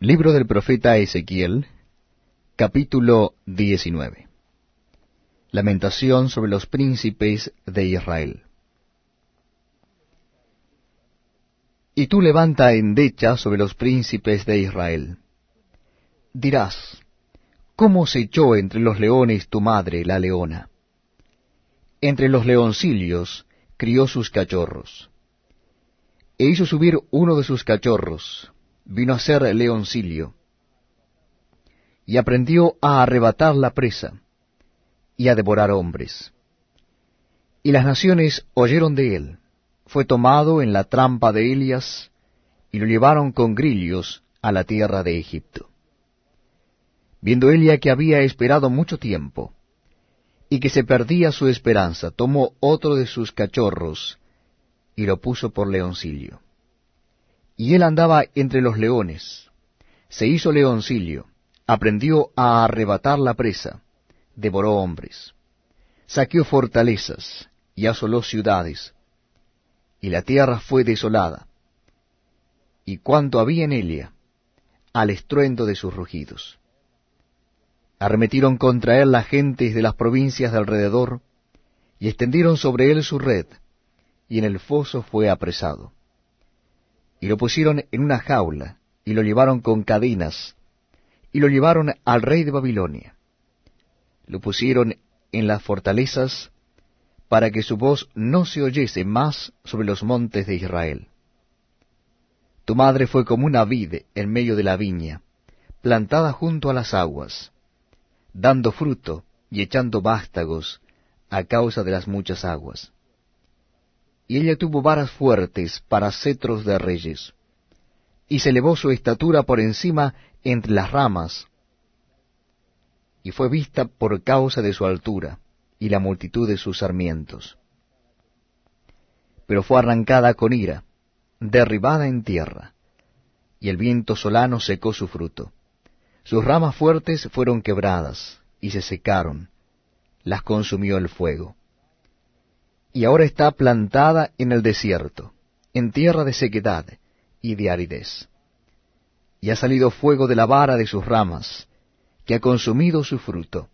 Libro del profeta Ezequiel, capítulo 19. Lamentación sobre los príncipes de Israel. Y tú levanta endecha sobre los príncipes de Israel. Dirás, ¿cómo se echó entre los leones tu madre, la leona? Entre los leoncillos crió sus cachorros. E hizo subir uno de sus cachorros, vino a ser leoncillo, y aprendió a arrebatar la presa, y a devorar hombres. Y las naciones oyeron de él, fue tomado en la trampa de Elias, y lo llevaron con grillos a la tierra de Egipto. Viendo Elia que había esperado mucho tiempo, y que se perdía su esperanza, tomó otro de sus cachorros, y lo puso por leoncillo. Y él andaba entre los leones, se hizo leoncillo, aprendió a arrebatar la presa, devoró hombres, saqueó fortalezas y asoló ciudades, y la tierra fue desolada, y cuanto había en ella, al estruendo de sus rugidos. Arremetieron contra él las gentes de las provincias de alrededor, y extendieron sobre él su red, y en el foso fue apresado y lo pusieron en una jaula, y lo llevaron con cadenas, y lo llevaron al rey de Babilonia. Lo pusieron en las fortalezas, para que su voz no se oyese más sobre los montes de Israel. Tu madre fue como una vid en medio de la viña, plantada junto a las aguas, dando fruto y echando vástagos a causa de las muchas aguas y ella tuvo varas fuertes para cetros de reyes, y se elevó su estatura por encima entre las ramas, y fue vista por causa de su altura y la multitud de sus sarmientos. Pero fue arrancada con ira, derribada en tierra, y el viento solano secó su fruto. Sus ramas fuertes fueron quebradas, y se secaron, las consumió el fuego y ahora está plantada en el desierto, en tierra de sequedad y de aridez. Y ha salido fuego de la vara de sus ramas, que ha consumido su fruto,